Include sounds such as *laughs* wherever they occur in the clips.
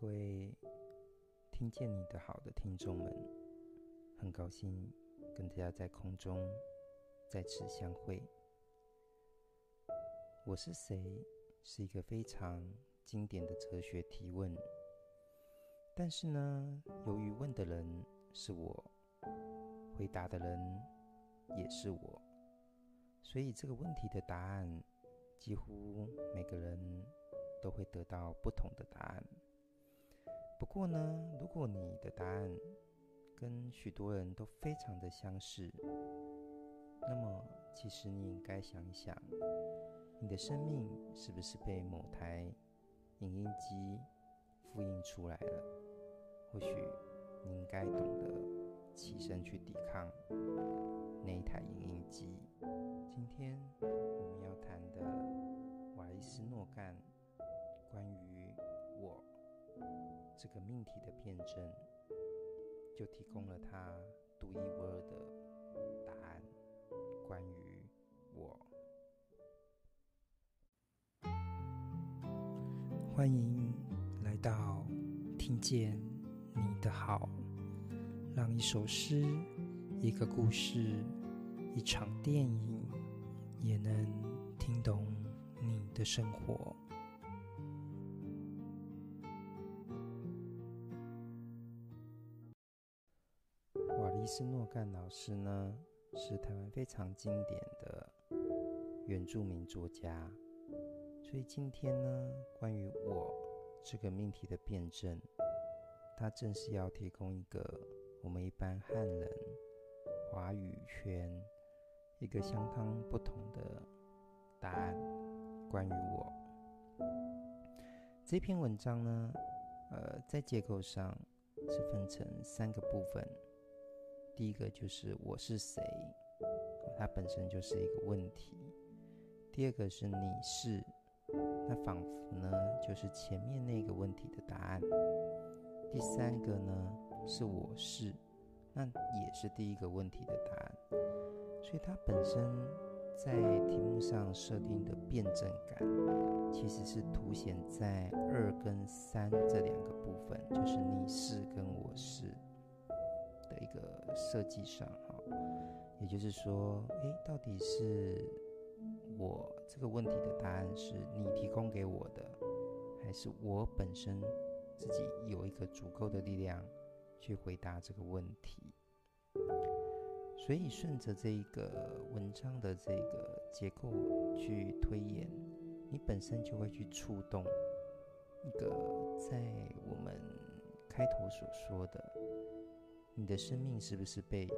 各位听见你的好的听众们，很高兴跟大家在空中再次相会。我是谁？是一个非常经典的哲学提问。但是呢，由于问的人是我，回答的人也是我，所以这个问题的答案，几乎每个人都会得到不同的答案。不过呢，如果你的答案跟许多人都非常的相似，那么其实你应该想一想，你的生命是不是被某台影印机复印出来了？或许你应该懂得起身去抵抗那一台影印机。今天我们要谈的瓦利斯诺干关于我。这个命题的辩证，就提供了他独一无二的答案。关于我，欢迎来到听见你的好，让一首诗、一个故事、一场电影，也能听懂你的生活。斯诺干老师呢，是台湾非常经典的原住民作家，所以今天呢，关于我这个命题的辩证，他正是要提供一个我们一般汉人华语圈一个相当不同的答案。关于我这篇文章呢，呃，在结构上是分成三个部分。第一个就是我是谁，它本身就是一个问题。第二个是你是，那仿佛呢就是前面那个问题的答案。第三个呢是我是，那也是第一个问题的答案。所以它本身在题目上设定的辩证感，其实是凸显在二跟三这两个部分，就是你是跟我是。一个设计上，哈，也就是说，诶，到底是我这个问题的答案是你提供给我的，还是我本身自己有一个足够的力量去回答这个问题？所以顺着这一个文章的这个结构去推演，你本身就会去触动一个在我们开头所说的。你的生命是不是被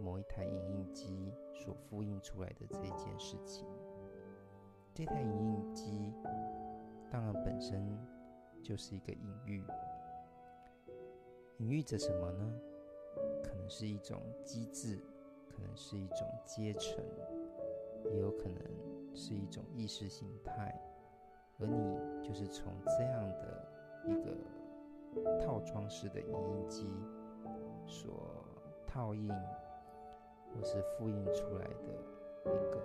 某一台影印机所复印出来的这一件事情？这台影印机当然本身就是一个隐喻，隐喻着什么呢？可能是一种机制，可能是一种阶层，也有可能是一种意识形态，而你就是从这样的一个套装式的影印机。所套印或是复印出来的一个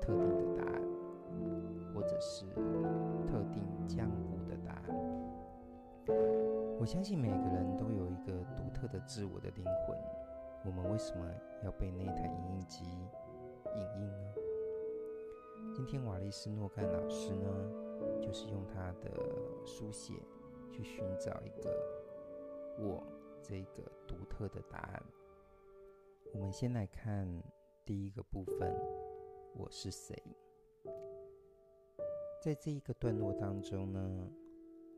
特定的答案，或者是特定僵固的答案。我相信每个人都有一个独特的自我的灵魂。我们为什么要被那台影印机影印呢？今天瓦利斯诺干老师呢，就是用他的书写去寻找一个我。这个独特的答案。我们先来看第一个部分：我是谁？在这一个段落当中呢，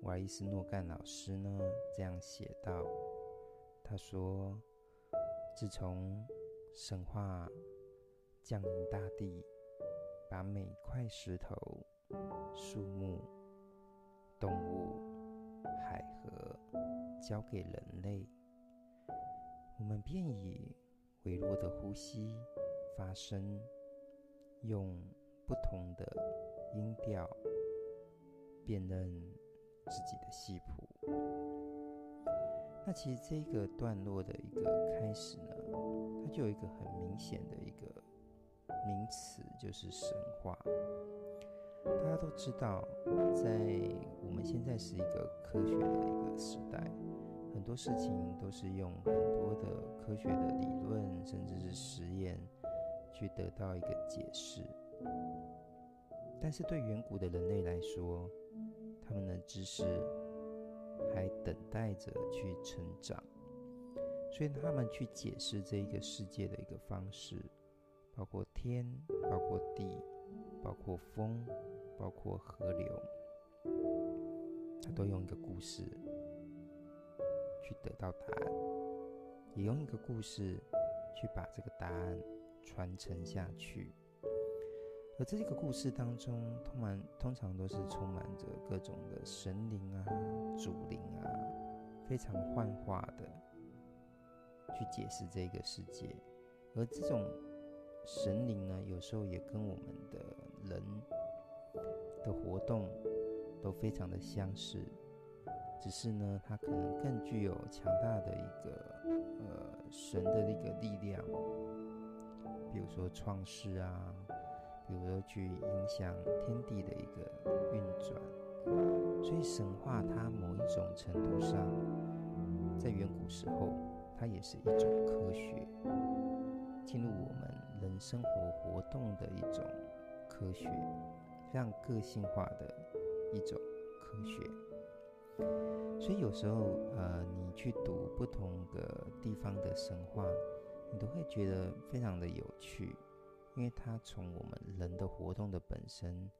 瓦伊斯诺干老师呢这样写道：他说，自从神话降临大地，把每块石头、树木、动物、海河交给人类。我们便以微弱的呼吸发声，用不同的音调辨认自己的戏谱。那其实这个段落的一个开始呢，它就有一个很明显的一个名词，就是神话。大家都知道，在我们现在是一个科学的一个时代，很多事情都是用很多的科学的理论，甚至是实验去得到一个解释。但是对远古的人类来说，他们的知识还等待着去成长，所以他们去解释这一个世界的一个方式，包括天，包括地，包括风，包括河流，他都用一个故事去得到答案，也用一个故事去把这个答案传承下去。而这个故事当中，通常通常都是充满着各种的神灵啊、主灵啊，非常幻化的去解释这个世界。而这种神灵呢，有时候也跟我们的人的活动都非常的相似，只是呢，它可能更具有强大的一个呃神的一个力量，比如说创世啊。比如说，去影响天地的一个运转，所以神话它某一种程度上，在远古时候，它也是一种科学，进入我们人生活活动的一种科学，非常个性化的一种科学。所以有时候，呃，你去读不同的地方的神话，你都会觉得非常的有趣。因为它从我们人的活动的本身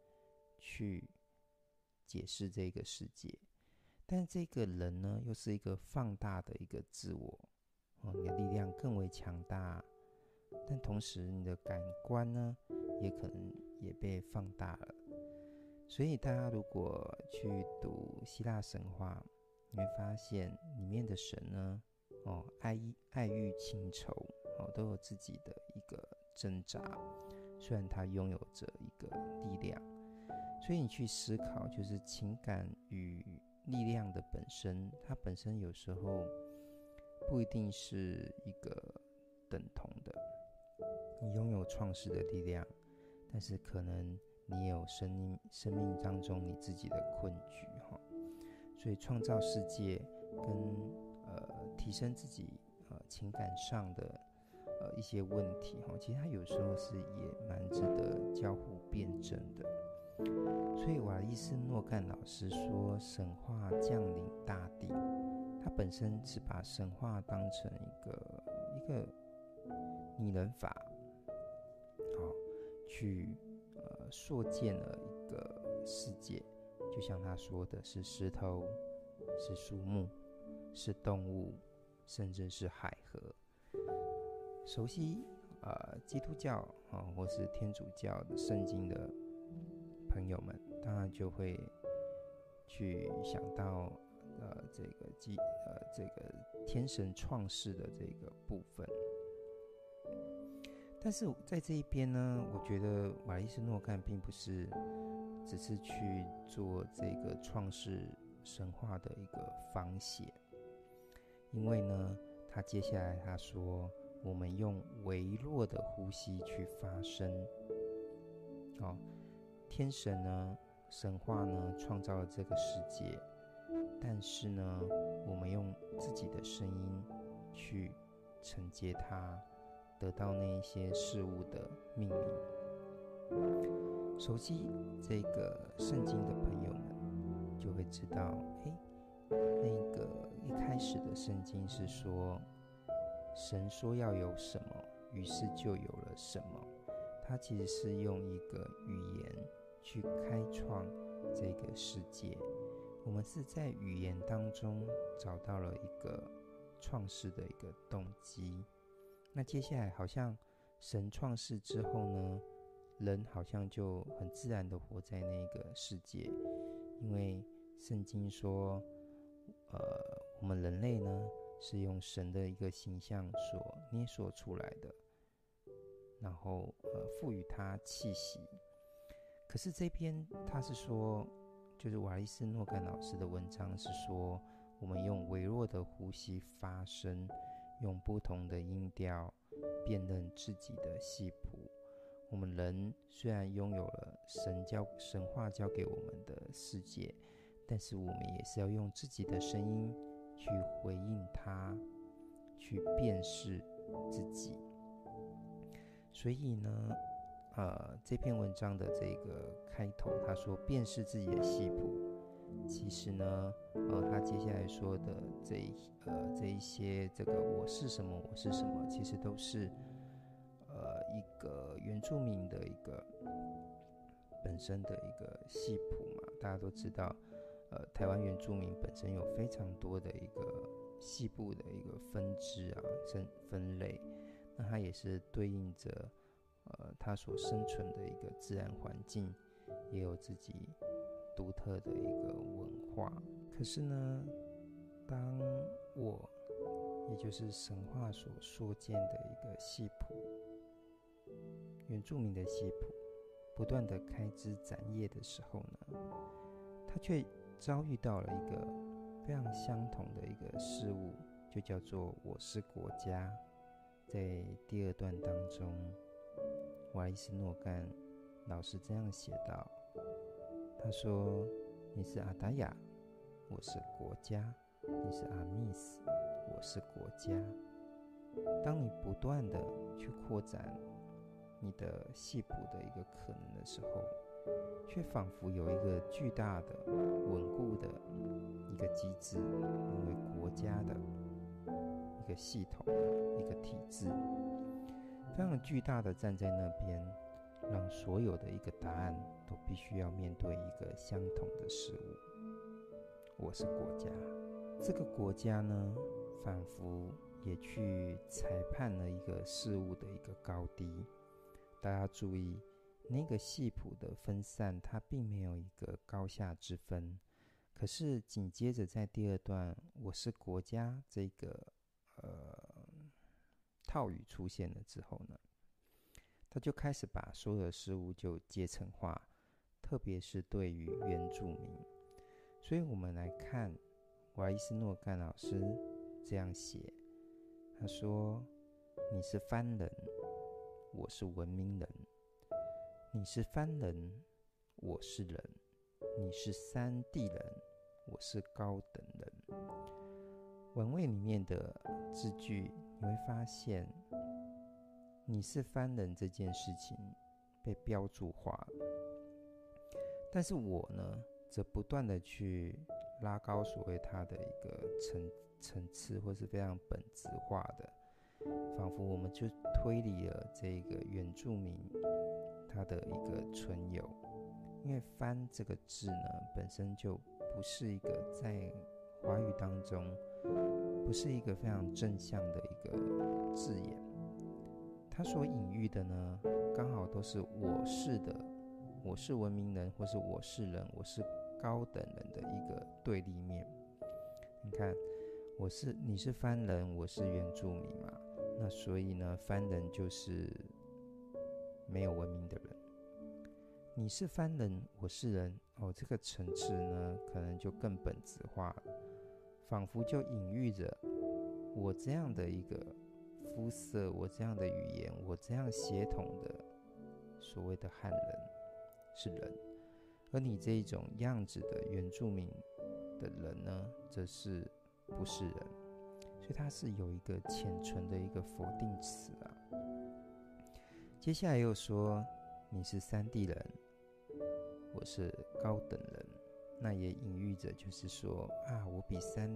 去解释这个世界，但这个人呢，又是一个放大的一个自我，哦，你的力量更为强大，但同时你的感官呢，也可能也被放大了。所以大家如果去读希腊神话，你会发现里面的神呢，哦，爱爱欲情仇，哦，都有自己的一个。挣扎，虽然他拥有着一个力量，所以你去思考，就是情感与力量的本身，它本身有时候不一定是一个等同的。你拥有创世的力量，但是可能你也有生命生命当中你自己的困局哈。所以创造世界跟呃提升自己呃情感上的。呃，一些问题哈，其实它有时候是也蛮值得交互辩证的。所以瓦利斯诺干老师说，神话降临大地，他本身是把神话当成一个一个拟人法，好去塑建了一个世界，就像他说的是石头，是树木，是动物，甚至是海河。熟悉呃基督教啊、或是天主教的圣经的朋友们，当然就会去想到呃这个基呃这个天神创世的这个部分。但是在这一边呢，我觉得瓦利斯诺干并不是只是去做这个创世神话的一个仿写，因为呢，他接下来他说。我们用微弱的呼吸去发声。哦，天神呢，神话呢，创造了这个世界，但是呢，我们用自己的声音去承接它，得到那一些事物的命名。熟悉这个圣经的朋友们就会知道，诶，那个一开始的圣经是说。神说要有什么，于是就有了什么。他其实是用一个语言去开创这个世界。我们是在语言当中找到了一个创世的一个动机。那接下来好像神创世之后呢，人好像就很自然的活在那个世界，因为圣经说，呃，我们人类呢。是用神的一个形象所捏塑出来的，然后呃赋予它气息。可是这边他是说，就是瓦利斯诺干老师的文章是说，我们用微弱的呼吸发声，用不同的音调辨认自己的戏谱。我们人虽然拥有了神教神话教给我们的世界，但是我们也是要用自己的声音去回应它，去辨识自己。所以呢，呃，这篇文章的这个开头，他说辨识自己的系谱，其实呢，呃，他接下来说的这一呃这一些这个我是什么，我是什么，其实都是呃一个原住民的一个本身的一个系谱嘛。大家都知道，呃，台湾原住民本身有非常多的一个细部的一个分支啊，分分类，那它也是对应着。呃，它所生存的一个自然环境，也有自己独特的一个文化。可是呢，当我，也就是神话所说见的一个系谱，原住民的系谱，不断的开枝展叶的时候呢，他却遭遇到了一个非常相同的一个事物，就叫做“我是国家”。在第二段当中。瓦利斯诺干老师这样写道：“他说，你是阿达雅，我是国家；你是阿密斯，我是国家。当你不断的去扩展你的系谱的一个可能的时候，却仿佛有一个巨大的、稳固的一个机制，因为国家的一个系统、一个体制。”非常巨大的站在那边，让所有的一个答案都必须要面对一个相同的事物。我是国家，这个国家呢，仿佛也去裁判了一个事物的一个高低。大家注意，那个系谱的分散，它并没有一个高下之分。可是紧接着在第二段，我是国家这个，呃。套语出现了之后呢，他就开始把所有的事物就阶层化，特别是对于原住民。所以我们来看瓦伊斯诺干老师这样写，他说：“你是番人，我是文明人；你是番人，我是人；你是山地人，我是高等人。”文位里面的字句。你会发现，你是番人这件事情被标注化，但是我呢，则不断的去拉高所谓它的一个层层次，或是非常本质化的，仿佛我们就推理了这个原住民他的一个存有，因为“番”这个字呢，本身就不是一个在华语当中。不是一个非常正向的一个字眼，他所隐喻的呢，刚好都是我是的，我是文明人，或是我是人，我是高等人的一个对立面。你看，我是你是番人，我是原住民嘛，那所以呢，番人就是没有文明的人。你是番人，我是人，哦，这个层次呢，可能就更本质化了。仿佛就隐喻着我这样的一个肤色，我这样的语言，我这样血统的所谓的汉人是人，而你这一种样子的原住民的人呢，则是不是人，所以它是有一个浅层的一个否定词啊。接下来又说你是山地人，我是高等人。那也隐喻着，就是说啊，我比山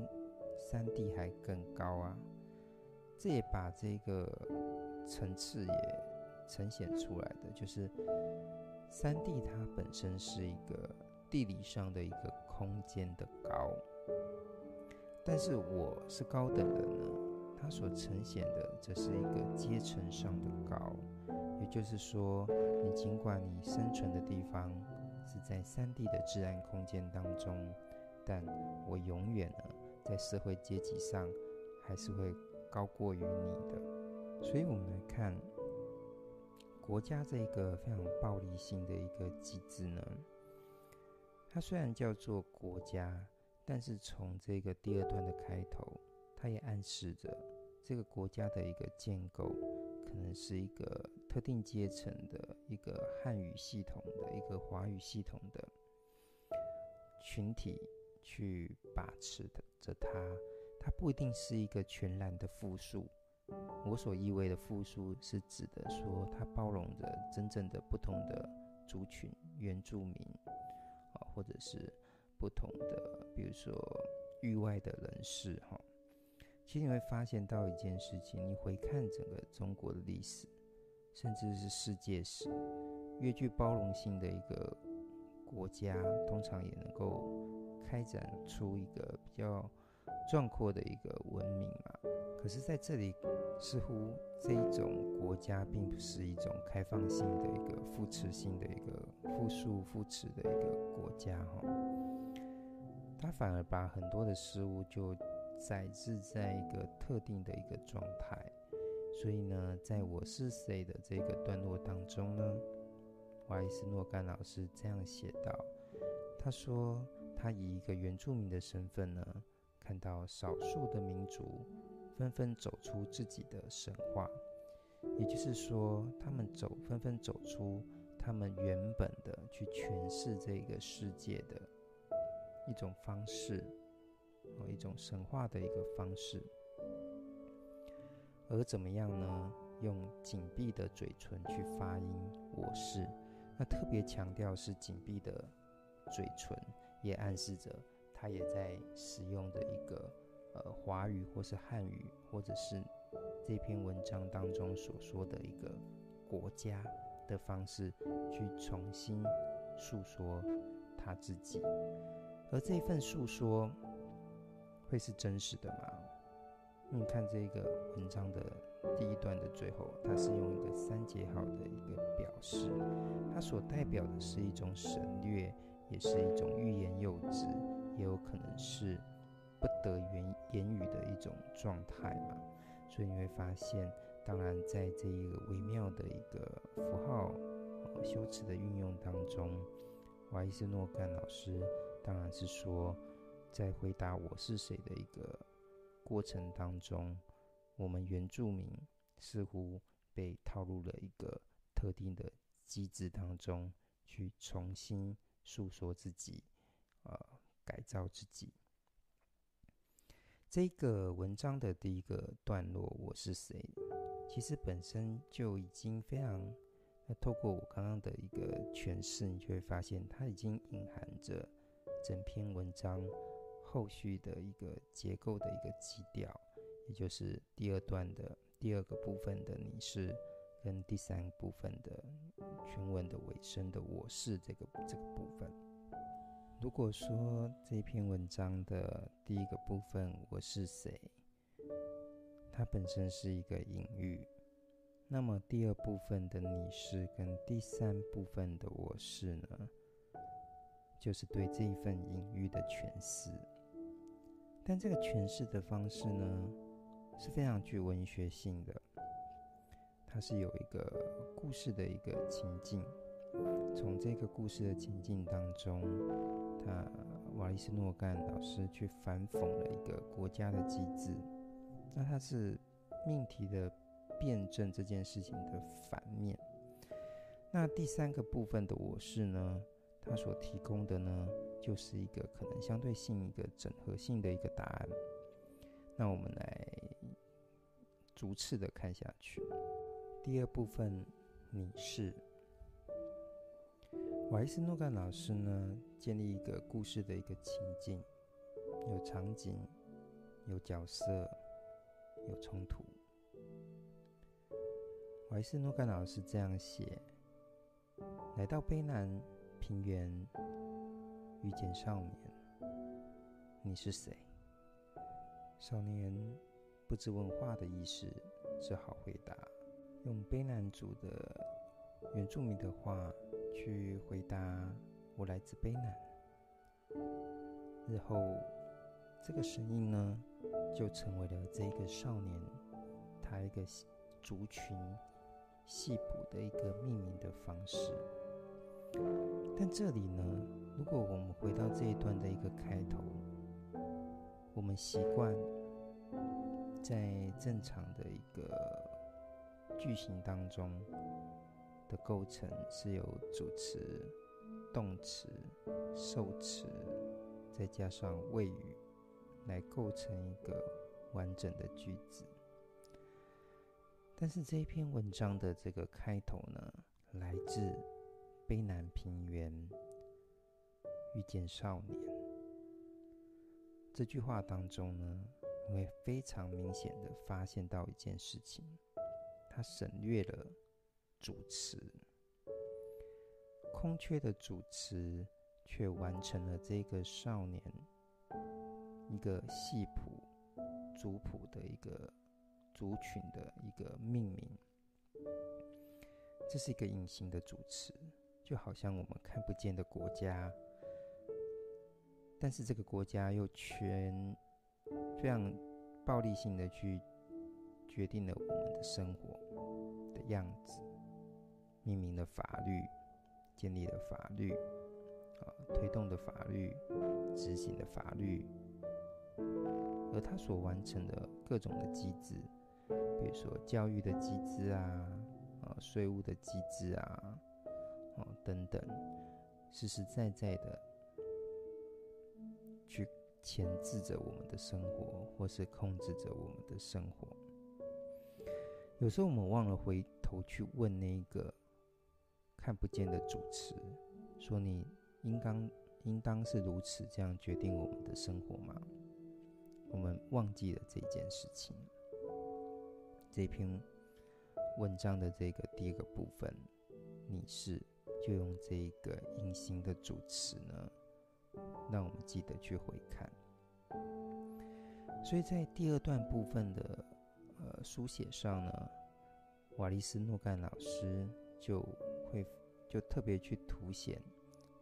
山地还更高啊。这也把这个层次也呈现出来的，就是山地它本身是一个地理上的一个空间的高，但是我是高等人呢，它所呈现的这是一个阶层上的高，也就是说，你尽管你生存的地方。是在山地的自然空间当中，但我永远呢，在社会阶级上还是会高过于你的。所以，我们来看国家这一个非常暴力性的一个机制呢，它虽然叫做国家，但是从这个第二段的开头，它也暗示着这个国家的一个建构可能是一个。特定阶层的一个汉语系统的一个华语系统的群体去把持的着它，它不一定是一个全然的复数。我所意味的复数，是指的说它包容着真正的不同的族群，原住民啊，或者是不同的，比如说域外的人士哈。其实你会发现到一件事情，你回看整个中国的历史，甚至是世界史，越具包容性的一个国家，通常也能够开展出一个比较壮阔的一个文明嘛。可是，在这里，似乎这一种国家并不是一种开放性的一个扶持性的一个复数扶持的一个国家哈，它反而把很多的事物就载置在一个特定的一个状态。所以呢，在我是谁的这个段落当中呢，瓦里斯诺干老师这样写道：他说，他以一个原住民的身份呢，到少数的民族。纷纷走出自己的神话，也就是说，他们走纷纷走出他们原本的去诠释这个世界的一种方式，和一种神话的一个方式。而怎么样呢？用紧闭的嘴唇去发音“我是”，那特别强调是紧闭的嘴唇，也暗示着他也在使用的一个。呃，华语或是汉语，或者是这篇文章当中所说的一个国家的方式，去重新诉说他自己。而这一份诉说会是真实的吗？你看这个文章的第一段的最后，它是用一个三节号的一个表示，它所代表的是一种省略，也是一种欲言又止，也有可能是。不得言言语的一种状态嘛，所以你会发现，当然在这一个微妙的一个符号、呃、修辞的运用当中，瓦伊斯诺干老师当然是说，在回答我是谁的一个过程当中，我们原住民似乎被套入了一个特定的机制当中，去重新诉说自己，呃，改造自己。这个文章的第一个段落，我是谁？其实本身就已经非常，那透过我刚刚的一个诠释，你就会发现它已经隐含着整篇文章后续的一个结构的一个基调，也就是第二段的第二个部分的你是，跟第三部分的全文的尾声的我是这个这个部分。如果说这篇文章的第一个部分“我是谁”，它本身是一个隐喻，那么第二部分的“你是”跟第三部分的“我是”呢，就是对这一份隐喻的诠释。但这个诠释的方式呢，是非常具文学性的，它是有一个故事的一个情境。从这个故事的情境当中，他瓦利斯诺干老师去反讽了一个国家的机制。那他是命题的辩证这件事情的反面。那第三个部分的我是呢，他所提供的呢，就是一个可能相对性一个整合性的一个答案。那我们来逐次的看下去。第二部分，你是。瓦伊斯诺干老师呢，建立一个故事的一个情境，有场景，有角色，有冲突。瓦伊斯诺干老师这样写：来到卑南平原，遇见少年，你是谁？少年不知问话的意思，只好回答，用卑南族的原住民的话。去回答，我来自卑南。日后，这个声音呢，就成为了这个少年他一个族群细谱的一个命名的方式。但这里呢，如果我们回到这一段的一个开头，我们习惯在正常的一个句型当中。的构成是由主词、动词、受词、再加上谓语，来构成一个完整的句子。但是这一篇文章的这个开头呢，来自卑南平原遇见少年。这句话当中呢，你会非常明显的发现到一件事情，他省略了主持，空缺的主持却完成了这个少年一个系谱、族谱的一个。族群的一个命名，这是一个隐形的主持，就好像我们看不见的国家，但是这个国家又全非常暴力性的去决定了我们的生活的样子，命名的法律，建立的法律，啊，推动的法律，执行的法律，而他所完成的各种的机制。比如说教育的机制啊，啊，税务的机制啊，哦，等等，实实在在的去钳制着我们的生活，或是控制着我们的生活。有时候我们忘了回头去问那个看不见的主词，说你应当应当是如此这样决定我们的生活吗？我们忘记了这件事情。这篇文章的这个第一个部分，你是就用这个隐形的主词呢，让我们记得去回看。所以在第二段部分的呃书写上呢，瓦利斯诺干老师就就特别去凸显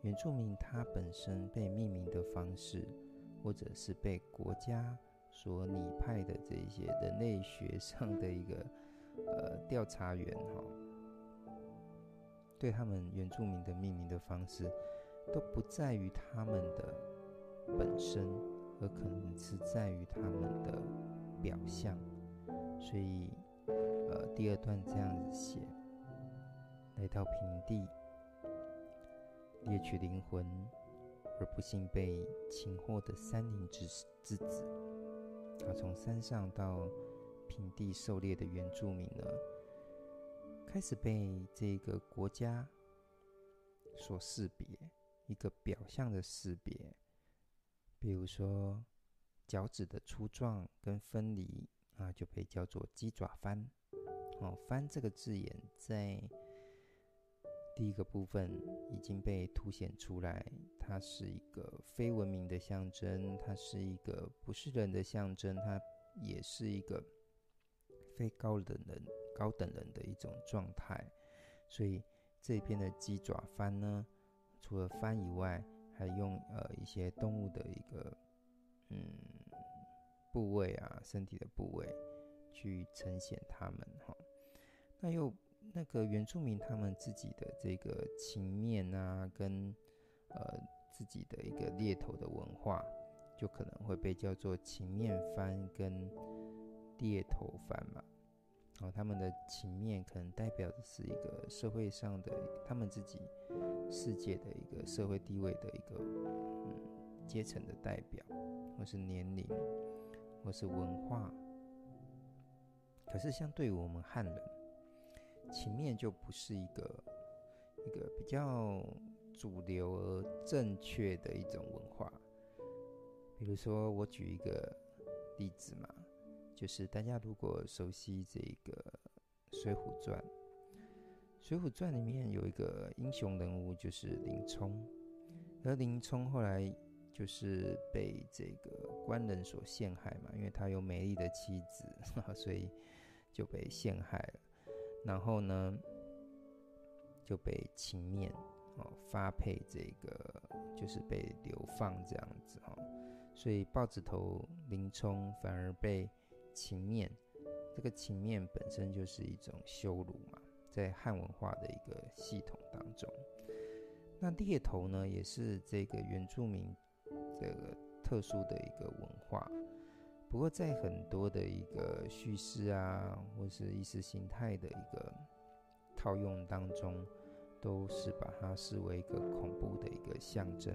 原住民他本身被命名的方式，或者是被国家。所拟派的这些人类学上的一个呃调查员哈，对他们原住民的命名的方式，都不在于他们的本身，而可能是在于他们的表象。所以呃第二段这样子写：来到平地，猎取灵魂，而不幸被擒获的山林之之子。他从山上到平地狩猎的原住民呢，开始被这个国家所识别，一个表象的识别，比如说脚趾的粗壮跟分离啊，就被叫做鸡爪翻。哦，翻这个字眼在。第一个部分已经被凸显出来，它是一个非文明的象征，它是一个不是人的象征，它也是一个非高等人、高等人的一种状态。所以这边的鸡爪番呢，除了番以外，还用呃一些动物的一个嗯部位啊，身体的部位去呈现它们哈。那又。那个原住民他们自己的这个情面啊，跟呃自己的一个猎头的文化，就可能会被叫做情面番跟猎头番嘛。哦，他们的情面可能代表的是一个社会上的他们自己世界的一个社会地位的一个嗯阶层的代表，或是年龄，或是文化。可是相对于我们汉人。情面就不是一个一个比较主流而正确的一种文化。比如说，我举一个例子嘛，就是大家如果熟悉这个《水浒传》，《水浒传》里面有一个英雄人物，就是林冲。而林冲后来就是被这个官人所陷害嘛，因为他有美丽的妻子，*laughs* 所以就被陷害了。然后呢，就被情面哦发配这个，就是被流放这样子哦，所以豹子头林冲反而被情面，这个情面本身就是一种羞辱嘛，在汉文化的一个系统当中，那猎头呢也是这个原住民这个特殊的一个文化。不过，在很多的一个叙事啊，或是意识形态的一个套用当中，都是把它视为一个恐怖的一个象征。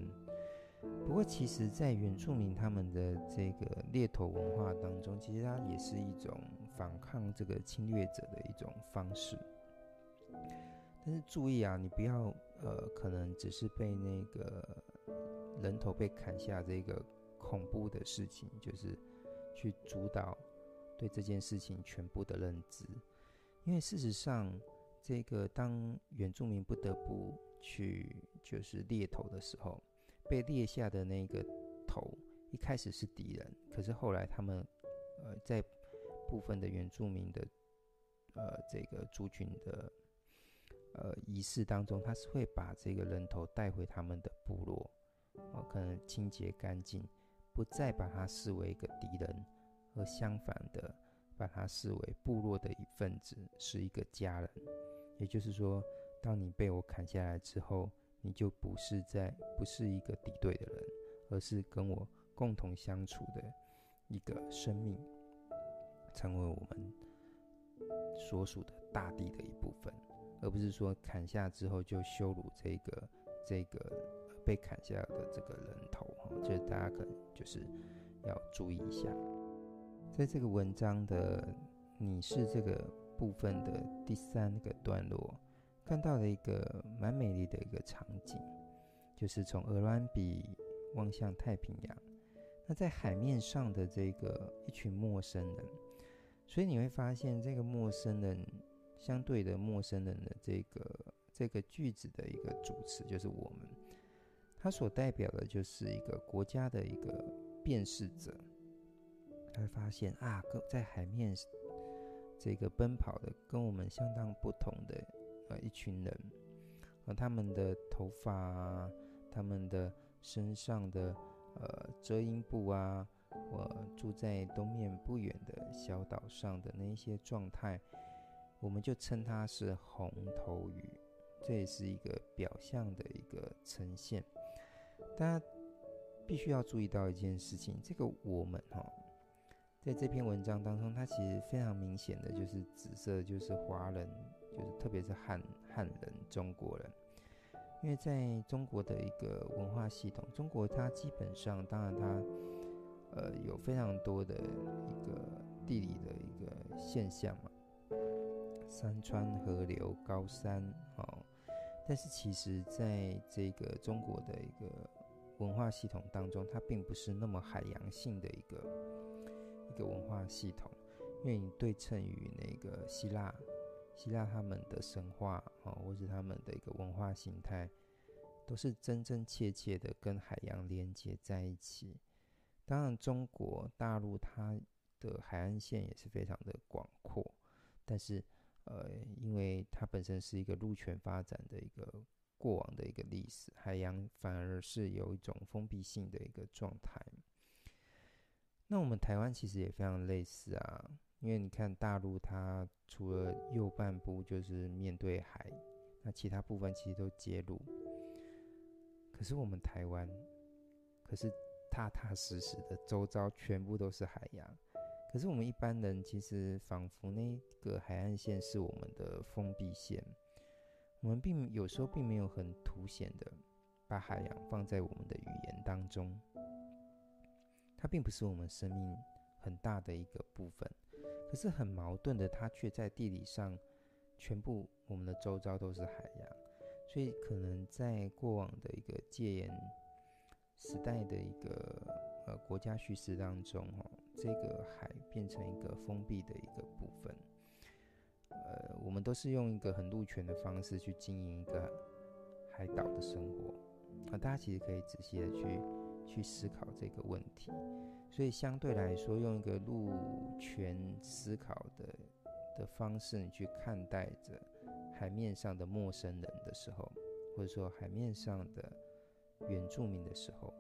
不过，其实，在原住民他们的这个猎头文化当中，其实它也是一种反抗这个侵略者的一种方式。但是注意啊，你不要呃，可能只是被那个人头被砍下这个恐怖的事情，就是去主导对这件事情全部的认知。因为事实上，这个当原住民不得不去就是猎头的时候，被猎下的那个头一开始是敌人，可是后来他们呃在部分的原住民的呃这个族群的呃仪式当中，他是会把这个人头带回他们的部落，可能清洁干净，不再把他视为一个敌人，而相反的把他视为部落的一份子，是一个家人。也就是说，当你被我砍下来之后，你就不是在不是一个敌对的人，而是跟我共同相处的一个生命，成为我们所属的大地的一部分，而不是说砍下之后就羞辱这个这个被砍下的这个人头哈，这大家可能就是要注意一下，在这个文章的你是这个部分的第三个段落。看到了一个蛮美丽的一个场景，就是从鹅銮比望向太平洋。那在海面上的这个一群陌生人，所以你会发现这个陌生人相对的陌生人的这个这个句子的一个主词就是我们，它所代表的就是一个国家的一个辨识者。他会发现啊，跟在海面这个奔跑的跟我们相当不同的。呃，一群人，呃，他们的头发啊，他们的身上的呃遮阴布啊，我住在东面不远的小岛上的那一些状态，我们就称它是红头鱼，这也是一个表象的一个呈现。大家必须要注意到一件事情，这个我们哈，在这篇文章当中，它其实非常明显的就是紫色，就是华人。就是特别是汉汉人、中国人，因为在中国的一个文化系统，中国它基本上，当然它呃有非常多的一个地理的一个现象嘛，山川河流、高山哦，但是其实在这个中国的一个文化系统当中，它并不是那么海洋性的一个一个文化系统，因为你对称于那个希腊。希腊他们的神话啊，或者他们的一个文化形态，都是真真切切的跟海洋连接在一起。当然，中国大陆它的海岸线也是非常的广阔，但是呃，因为它本身是一个陆权发展的一个过往的一个历史，海洋反而是有一种封闭性的一个状态。那我们台湾其实也非常类似啊。因为你看大陆，它除了右半部就是面对海，那其他部分其实都接陆。可是我们台湾，可是踏踏实实的，周遭全部都是海洋。可是我们一般人其实仿佛那个海岸线是我们的封闭线，我们并有时候并没有很凸显的把海洋放在我们的语言当中，它并不是我们生命很大的一个部分。可是很矛盾的，它却在地理上，全部我们的周遭都是海洋，所以可能在过往的一个戒严时代的一个呃国家叙事当中，哦，这个海变成一个封闭的一个部分，我们都是用一个很陆权的方式去经营一个海岛的生活，啊，大家其实可以仔细的去。去思考这个问题，所以相对来说，用一个陆权思考的的方式，你去看待着海面上的陌生人的时候，或者说海面上的原住民的时候，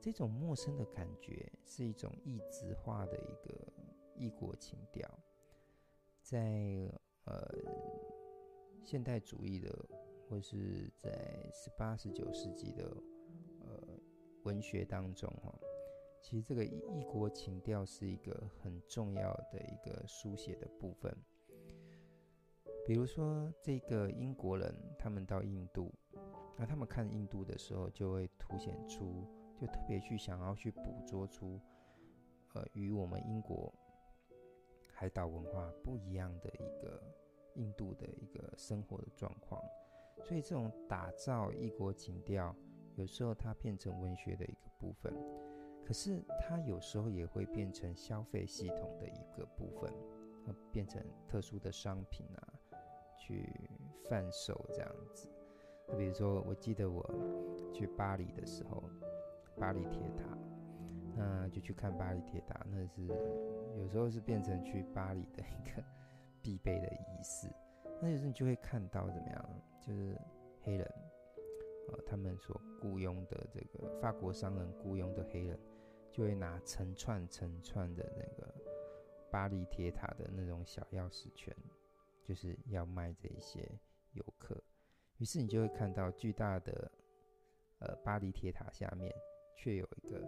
这种陌生的感觉是一种异质化的一个异国情调，在呃现代主义的，或是在十八、十九世纪的呃。文学当中，哈，其实这个异国情调是一个很重要的一个书写的部分。比如说，这个英国人他们到印度，那他们看印度的时候，就会凸显出就特别去想要去捕捉出，呃，与我们英国海岛文化不一样的一个印度的一个生活的状况。所以这种打造异国情调，有时候它变成文学的一个部分，可是它有时候也会变成消费系统的一个部分，变成特殊的商品啊，去贩售这样子。比如说，我记得我去巴黎的时候，巴黎铁塔，那就去看巴黎铁塔，那是有时候是变成去巴黎的一个 *laughs* 必备的仪式。那有时你就会看到怎么样，就是黑人，呃，他们所雇佣的这个法国商人雇佣的黑人，就会拿成串成串的那个巴黎铁塔的那种小钥匙圈，就是要卖这些游客。于是你就会看到巨大的，呃，巴黎铁塔下面，却有一个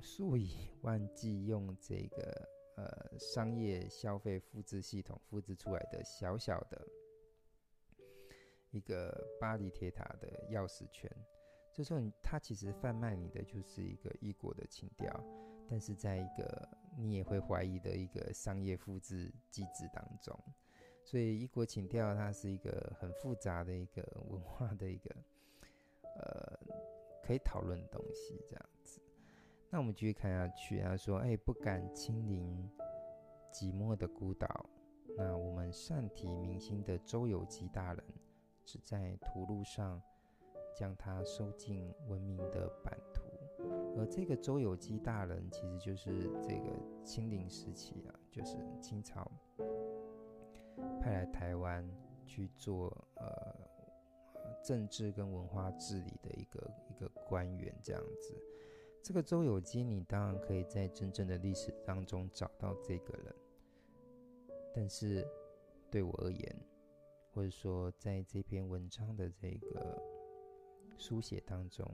数以万计用这个呃商业消费复制系统复制出来的小小的，一个巴黎铁塔的钥匙圈。这时候，它其实贩卖你的就是一个异国的情调，但是在一个你也会怀疑的一个商业复制机制当中。所以异国情调，它是一个很复杂的一个文化的一个呃可以讨论的东西，这样。那我们继续看下去，他说：“哎，不敢亲临寂寞的孤岛。那我们善体民心的周有基大人，只在图录上将它收进文明的版图。而这个周有基大人，其实就是这个清领时期啊，就是清朝。”派来台湾去做呃政治跟文化治理的一个一个官员这样子，这个周有基，你当然可以在真正的历史当中找到这个人，但是对我而言，或者说在这篇文章的这个书写当中，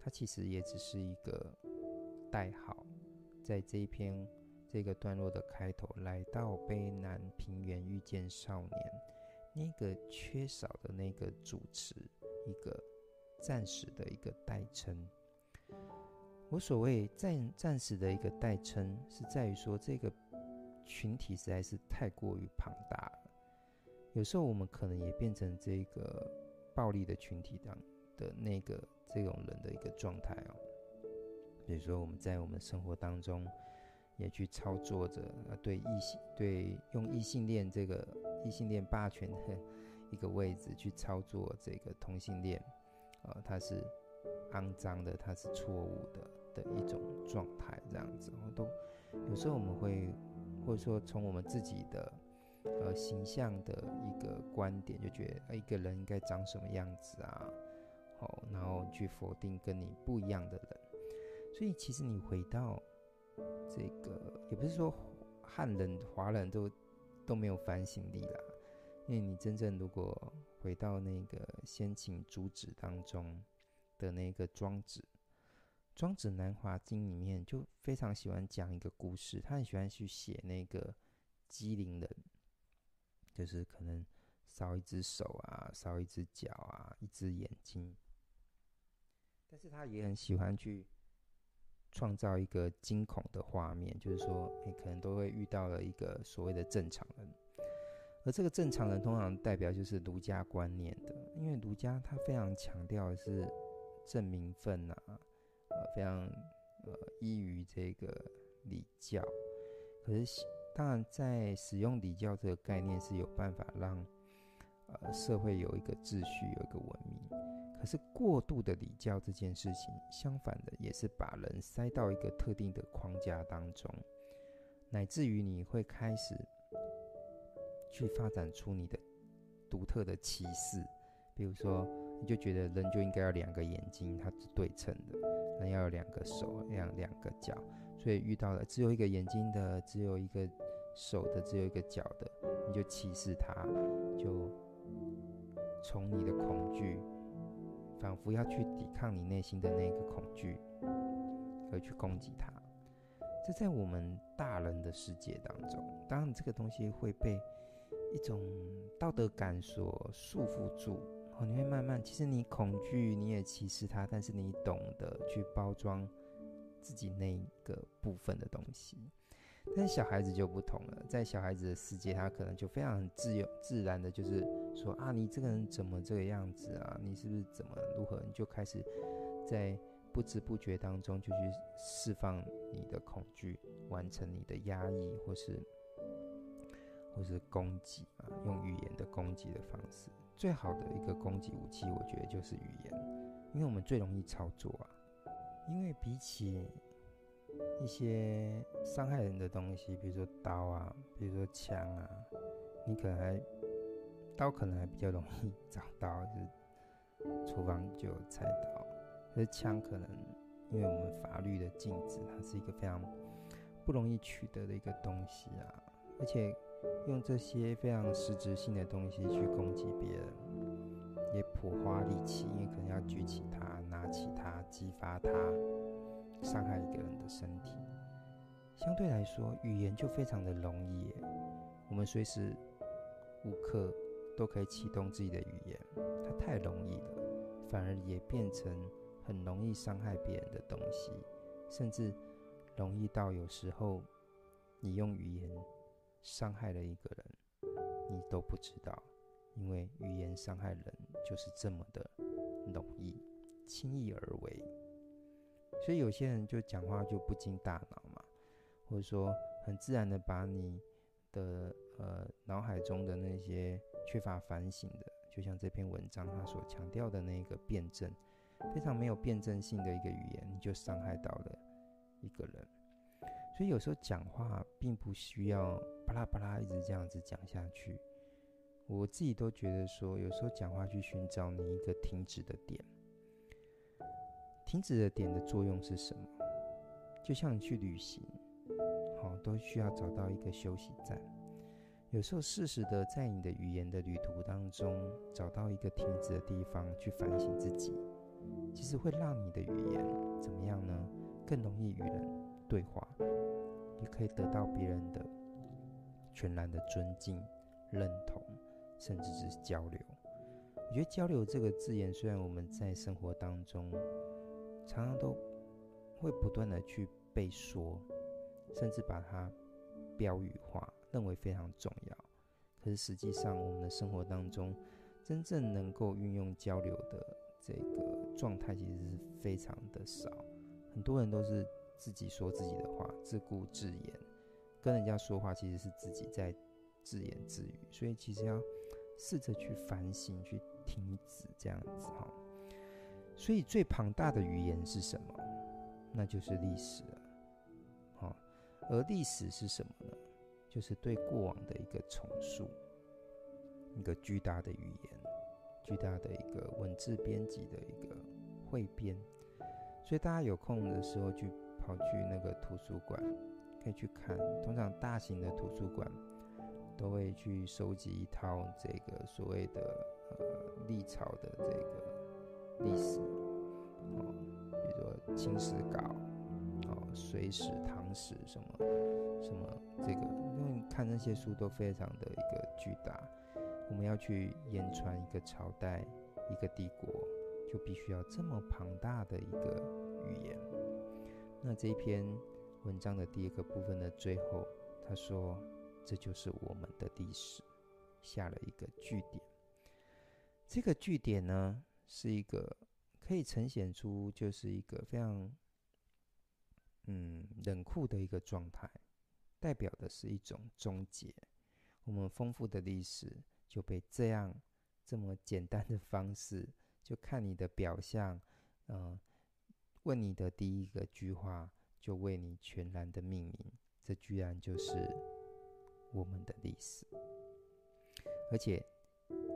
它其实也只是一个代号，在这一篇。这个段落的开头，来到卑南平原遇见少年，那个缺少的那个主持，一个暂时的一个代称。我所谓暂暂时的一个代称，是在于说这个群体实在是太过于庞大了。有时候我们可能也变成这个暴力的群体当的那个这种人的一个状态哦。比如说我们在我们生活当中。也去操作着，对异性，对用异性恋这个异性恋霸权的 *laughs* 一个位置去操作这个同性恋，呃，它是肮脏的，它是错误的的一种状态，这样子，都有时候我们会，或者说从我们自己的呃形象的一个观点，就觉得一个人应该长什么样子啊，好，然后去否定跟你不一样的人，所以其实你回到。这个也不是说汉人、华人都都没有反省力啦，因为你真正如果回到那个先秦主旨当中的那个庄子，《庄子南华经》里面就非常喜欢讲一个故事，他很喜欢去写那个机灵人，就是可能少一只手啊，少一只脚啊，一只眼睛，但是他也很喜欢去。创造一个惊恐的画面，就是说，你可能都会遇到了一个所谓的正常人，而这个正常人通常代表就是儒家观念的，因为儒家他非常强调的是正名分啊，呃，非常呃依于这个礼教。可是，当然在使用礼教这个概念是有办法让呃社会有一个秩序，有一个文明。可是过度的礼教这件事情，相反的也是把人塞到一个特定的框架当中，乃至于你会开始去发展出你的独特的歧视。比如说，你就觉得人就应该要两个眼睛，它是对称的；人要有两个手，两两个脚。所以遇到了只有一个眼睛的，只有一个手的，只有一个脚的，你就歧视他，就从你的恐惧。仿佛要去抵抗你内心的那个恐惧，而去攻击它。这在我们大人的世界当中，当然这个东西会被一种道德感所束缚住，哦，你会慢慢，其实你恐惧，你也歧视它，但是你懂得去包装自己那个部分的东西。但是小孩子就不同了，在小孩子的世界，他可能就非常自由自然的，就是说啊，你这个人怎么这个样子啊？你是不是怎么如何？你就开始在不知不觉当中就去释放你的恐惧，完成你的压抑，或是或是攻击啊，用语言的攻击的方式。最好的一个攻击武器，我觉得就是语言，因为我们最容易操作啊。因为比起一些伤害人的东西，比如说刀啊，比如说枪啊，你可能还刀可能还比较容易找到，就是厨房就有菜刀。可是枪可能因为我们法律的禁止，它是一个非常不容易取得的一个东西啊，而且。用这些非常实质性的东西去攻击别人，也颇花力气，因为可能要举起它、拿起它、激发它，伤害一个人的身体。相对来说，语言就非常的容易，我们随时无刻都可以启动自己的语言，它太容易了，反而也变成很容易伤害别人的东西，甚至容易到有时候你用语言。伤害了一个人，你都不知道，因为语言伤害人就是这么的容易，轻易而为。所以有些人就讲话就不经大脑嘛，或者说很自然的把你的呃脑海中的那些缺乏反省的，就像这篇文章他所强调的那个辩证，非常没有辩证性的一个语言，你就伤害到了一个人。所以有时候讲话并不需要巴拉巴拉一直这样子讲下去，我自己都觉得说，有时候讲话去寻找你一个停止的点，停止的点的作用是什么？就像你去旅行，好，都需要找到一个休息站。有时候适时的在你的语言的旅途当中找到一个停止的地方去反省自己，其实会让你的语言怎么样呢？更容易与人对话。也可以得到别人的全然的尊敬、认同，甚至是交流。我觉得“交流”这个字眼，虽然我们在生活当中常常都会不断的去被说，甚至把它标语化，认为非常重要。可是实际上，我们的生活当中真正能够运用交流的这个状态，其实是非常的少。很多人都是。自己说自己的话，自顾自言，跟人家说话其实是自己在自言自语，所以其实要试着去反省、去停止这样子哈。所以最庞大的语言是什么？那就是历史了。好，而历史是什么呢？就是对过往的一个重塑，一个巨大的语言，巨大的一个文字编辑的一个汇编。所以大家有空的时候去。跑去那个图书馆，可以去看。通常大型的图书馆都会去收集一套这个所谓的呃历朝的这个历史，哦，比如说清史稿，哦，隋史、唐史什么什么这个，因为看那些书都非常的一个巨大。我们要去言传一个朝代、一个帝国，就必须要这么庞大的一个语言。那这一篇文章的第一个部分的最后，他说：“这就是我们的历史。”下了一个句点。这个句点呢，是一个可以呈现出就是一个非常嗯冷酷的一个状态，代表的是一种终结。我们丰富的历史就被这样这么简单的方式，就看你的表象，嗯、问你的第一个句话，就为你全然的命名，这居然就是我们的历史。而且，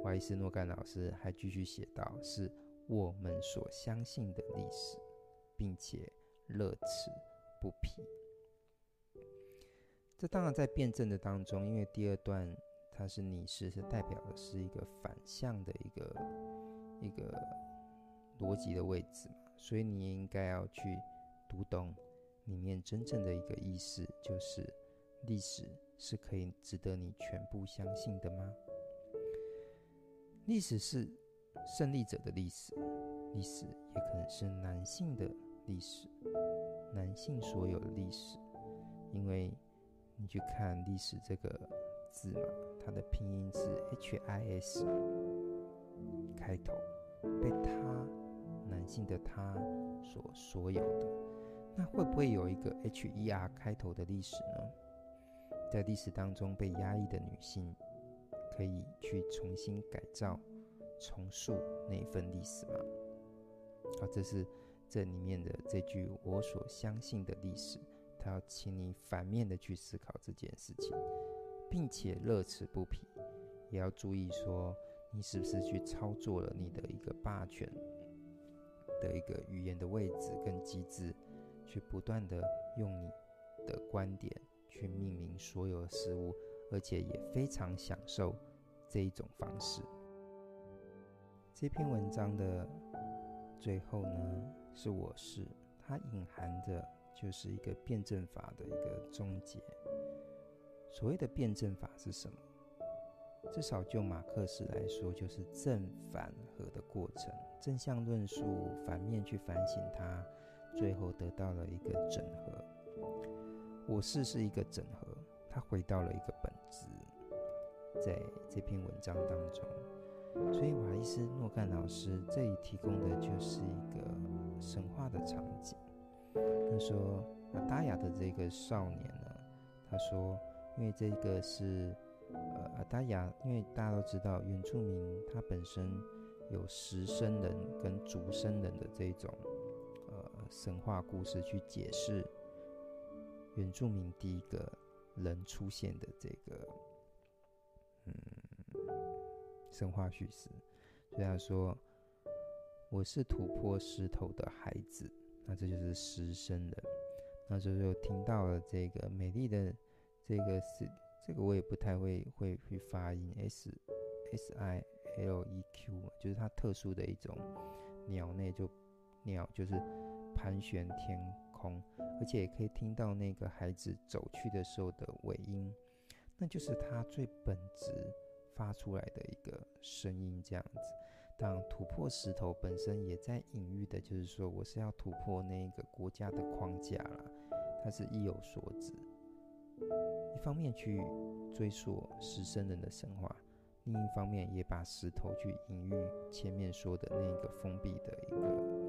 瓦利斯诺干老师还继续写道：“是我们所相信的历史，并且乐此不疲。”这当然在辩证的当中，因为第二段它是拟式，是代表的是一个反向的一个一个逻辑的位置嘛。所以你也应该要去读懂里面真正的一个意思，就是历史是可以值得你全部相信的吗？历史是胜利者的历史，历史也可能是男性的历史，男性所有的历史。因为你去看历史这个字嘛，它的拼音是 H I S 开头，被他男性的他所所有的，那会不会有一个 H E R 开头的历史呢？在历史当中被压抑的女性，可以去重新改造、重塑那一份历史吗？好，这是这里面的这句我所相信的历史。他要请你反面的去思考这件事情，并且乐此不疲，也要注意说你是不是去操作了你的一个霸权的一个语言的位置跟机制，去不断的用你的观点。去命名所有的事物，而且也非常享受这一种方式。这篇文章的最后呢，是我是它隐含的就是一个辩证法的一个终结。所谓的辩证法是什么？至少就马克思来说，就是正反合的过程，正向论述，反面去反省它，最后得到了一个整合。我是是一个整合，它回到了一个本质，在这篇文章当中，所以瓦伊斯诺干老师这里提供的就是一个神话的场景。他说，阿达雅的这个少年呢，他说，因为这个是呃阿达雅，因为大家都知道原住民他本身有食生人跟足生人的这种神话故事去解释。原住民第一个人出现的这个，嗯，神话叙事，所以他说：“我是吐破石头的孩子。”那这就是石生人。那时候就听到了这个美丽的这个是这个我也不太会会去发音，s s i l e q，就是它特殊的一种鸟类，就鸟就是盘旋天空。而且也可以听到那个孩子走去的时候的尾音，那就是他最本质发出来的一个声音，这样子。当然，突破石头本身也在隐喻的，就是说我是要突破那个国家的框架啦，它是意有所指。一方面去追溯石生人的神话，另一方面也把石头去隐喻前面说的那个封闭的一个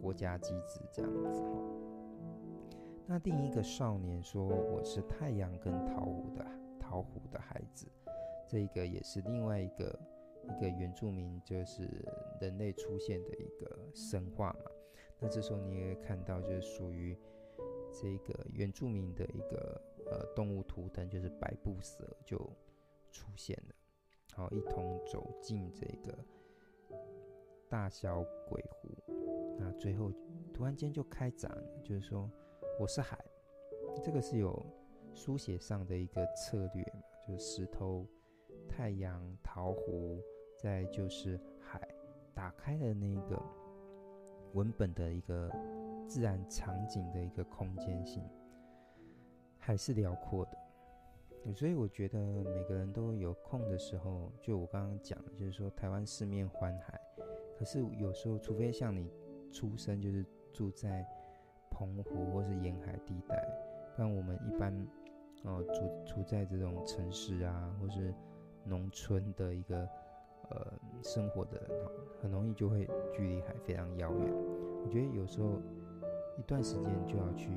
国家机制，这样子。那另一个少年说：“我是太阳跟桃湖的桃湖的孩子。”这个也是另外一个一个原住民，就是人类出现的一个神话嘛。那这时候你也看到，就是属于这个原住民的一个呃动物图腾，就是白布蛇就出现了，然后一同走进这个大小鬼湖。最后突然间就开展了，就是说。我是海，这个是有书写上的一个策略嘛，就是石头、太阳、桃湖，再就是海，打开了那个文本的一个自然场景的一个空间性，海是辽阔的，所以我觉得每个人都有空的时候，就我刚刚讲的，就是说台湾四面环海，可是有时候，除非像你出生就是住在。澎湖或是沿海地带，不然我们一般，哦，住住在这种城市啊，或是农村的一个呃生活的人，很容易就会距离海非常遥远。我觉得有时候一段时间就要去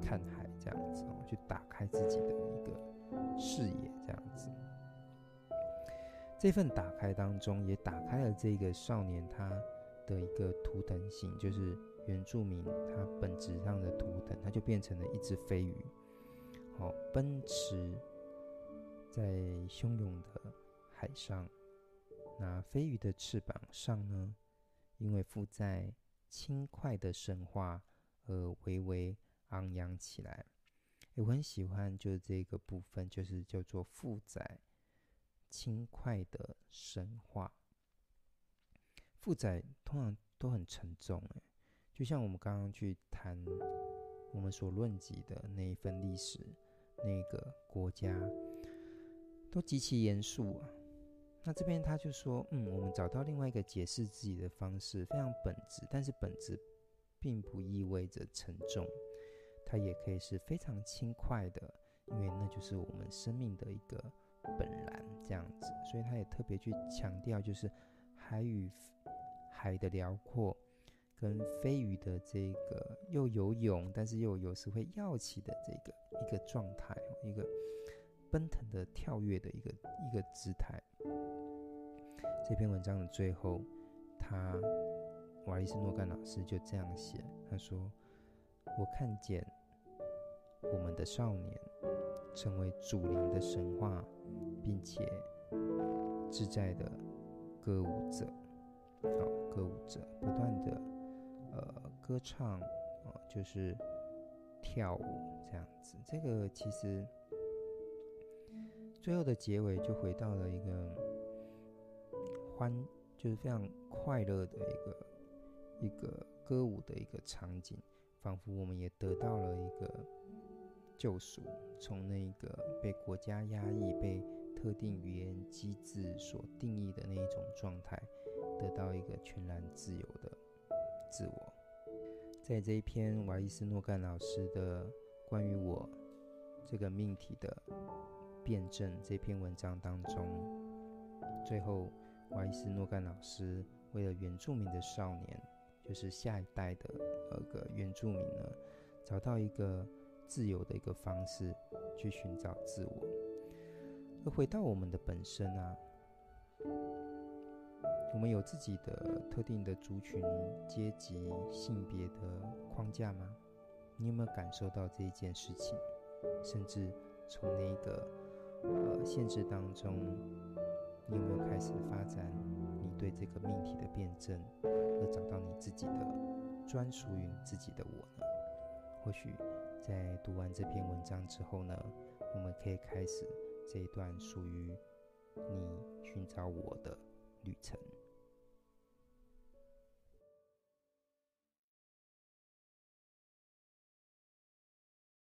看海，这样子哦，去打开自己的一个视野，这样子。这份打开当中，也打开了这个少年他的一个图腾性，就是。原住民他本质上的图腾，它就变成了一只飞鱼，好、哦、奔驰在汹涌的海上。那飞鱼的翅膀上呢，因为负载轻快的神话而微微昂扬起来。我很喜欢，就是这个部分，就是叫做负载轻快的神话。负载通常都很沉重，哎。就像我们刚刚去谈我们所论及的那一份历史，那个国家都极其严肃啊。那这边他就说，嗯，我们找到另外一个解释自己的方式，非常本质，但是本质并不意味着沉重，它也可以是非常轻快的，因为那就是我们生命的一个本然这样子。所以他也特别去强调，就是海与海的辽阔，跟飞鱼的这个又游泳，但是又有时会跃起的这个一个状态，一个奔腾的跳跃的一个一个姿态。这篇文章的最后，他瓦利斯诺干老师就这样写：“他说，我看见我们的少年成为主灵的神话，并且自在的歌舞者，好，歌舞者不断的呃歌唱，啊，就是跳舞这样子。这个其实最后的结尾就回到了一个。”欢就是非常快乐的一个一个歌舞的一个场景，仿佛我们也得到了一个救赎，从那个被国家压抑、被特定语言机制所定义的那一种状态，得到一个全然自由的自我。在这一篇瓦伊斯诺干老师的关于我这个命题的辩证这篇文章当中，最后。瓦伊斯诺干老师为了原住民的少年，就是下一代的那个原住民呢，找到一个自由的一个方式去寻找自我。而回到我们的本身啊，我们有自己的特定的族群、阶级、性别的框架吗？你有没有感受到这一件事情？甚至从那个呃限制当中。你有没有开始发展你对这个命题的辩证，而找到你自己的专属于你自己的我呢？或许在读完这篇文章之后呢，我们可以开始这一段属于你寻找我的旅程。